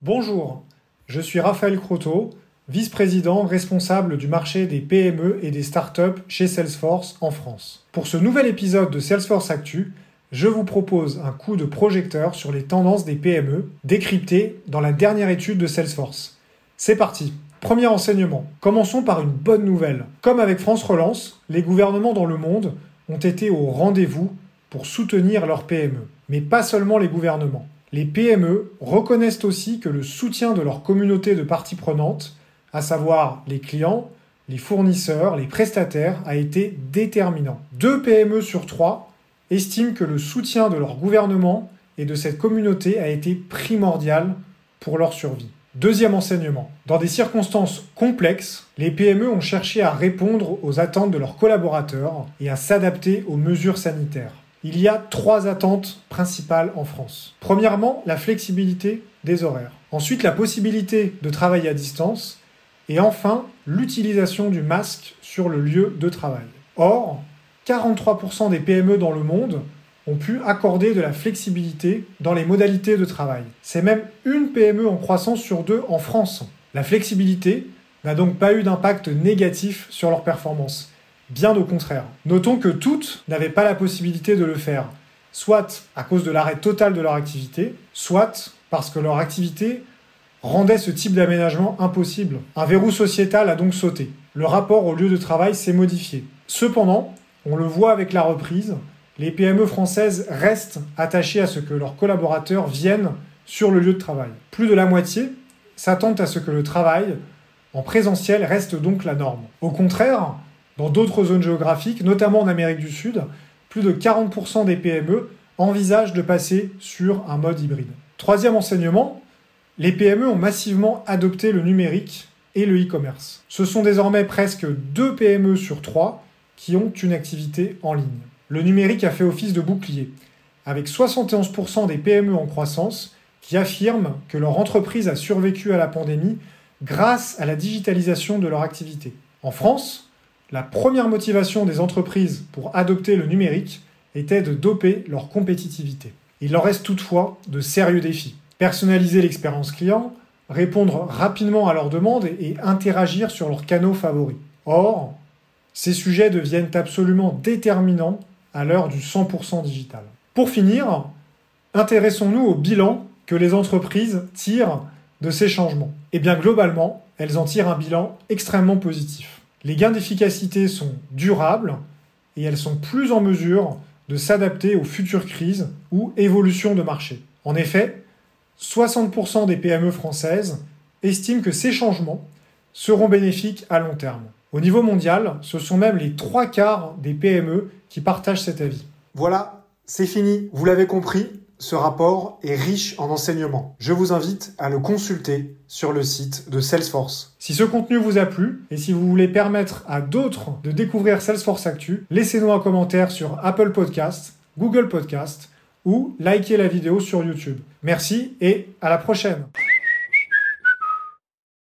Bonjour, je suis Raphaël Croteau, vice-président responsable du marché des PME et des startups chez Salesforce en France. Pour ce nouvel épisode de Salesforce Actu, je vous propose un coup de projecteur sur les tendances des PME décryptées dans la dernière étude de Salesforce. C'est parti Premier enseignement. Commençons par une bonne nouvelle. Comme avec France Relance, les gouvernements dans le monde ont été au rendez-vous pour soutenir leurs PME. Mais pas seulement les gouvernements. Les PME reconnaissent aussi que le soutien de leur communauté de parties prenantes, à savoir les clients, les fournisseurs, les prestataires, a été déterminant. Deux PME sur trois estiment que le soutien de leur gouvernement et de cette communauté a été primordial pour leur survie. Deuxième enseignement. Dans des circonstances complexes, les PME ont cherché à répondre aux attentes de leurs collaborateurs et à s'adapter aux mesures sanitaires. Il y a trois attentes principales en France. Premièrement, la flexibilité des horaires. Ensuite, la possibilité de travailler à distance. Et enfin, l'utilisation du masque sur le lieu de travail. Or, 43% des PME dans le monde ont pu accorder de la flexibilité dans les modalités de travail. C'est même une PME en croissance sur deux en France. La flexibilité n'a donc pas eu d'impact négatif sur leur performance. Bien au contraire. Notons que toutes n'avaient pas la possibilité de le faire, soit à cause de l'arrêt total de leur activité, soit parce que leur activité rendait ce type d'aménagement impossible. Un verrou sociétal a donc sauté. Le rapport au lieu de travail s'est modifié. Cependant, on le voit avec la reprise, les PME françaises restent attachées à ce que leurs collaborateurs viennent sur le lieu de travail. Plus de la moitié s'attendent à ce que le travail en présentiel reste donc la norme. Au contraire, dans d'autres zones géographiques, notamment en Amérique du Sud, plus de 40% des PME envisagent de passer sur un mode hybride. Troisième enseignement, les PME ont massivement adopté le numérique et le e-commerce. Ce sont désormais presque 2 PME sur 3 qui ont une activité en ligne. Le numérique a fait office de bouclier, avec 71% des PME en croissance qui affirment que leur entreprise a survécu à la pandémie grâce à la digitalisation de leur activité. En France, la première motivation des entreprises pour adopter le numérique était de doper leur compétitivité. Il leur reste toutefois de sérieux défis. Personnaliser l'expérience client, répondre rapidement à leurs demandes et interagir sur leurs canaux favoris. Or, ces sujets deviennent absolument déterminants à l'heure du 100% digital. Pour finir, intéressons-nous au bilan que les entreprises tirent de ces changements. Eh bien, globalement, elles en tirent un bilan extrêmement positif. Les gains d'efficacité sont durables et elles sont plus en mesure de s'adapter aux futures crises ou évolutions de marché. En effet, 60% des PME françaises estiment que ces changements seront bénéfiques à long terme. Au niveau mondial, ce sont même les trois quarts des PME qui partagent cet avis. Voilà, c'est fini, vous l'avez compris, ce rapport est riche en enseignements. Je vous invite à le consulter sur le site de Salesforce. Si ce contenu vous a plu et si vous voulez permettre à d'autres de découvrir Salesforce Actu, laissez-nous un commentaire sur Apple Podcast, Google Podcast ou likez la vidéo sur YouTube. Merci et à la prochaine.